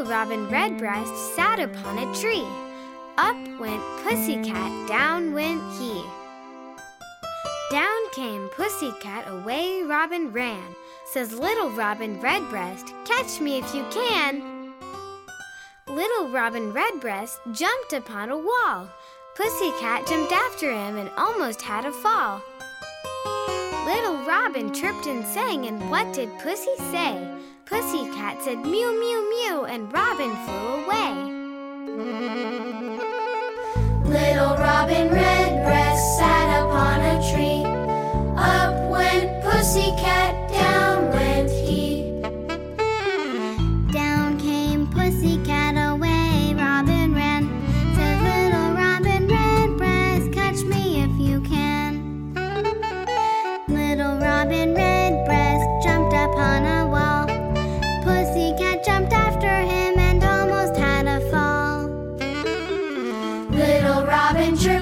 Little Robin Redbreast sat upon a tree. Up went Pussycat, down went he. Down came Pussycat, away Robin ran. Says little Robin Redbreast, catch me if you can. Little Robin Redbreast jumped upon a wall. Pussycat jumped after him and almost had a fall. Robin chirped and sang, and what did Pussy say? Pussycat said mew, mew, mew, and Robin flew away. Little Robin Redbreast Robin Redbreast jumped upon a wall. Pussycat jumped after him and almost had a fall. Little Robin chirped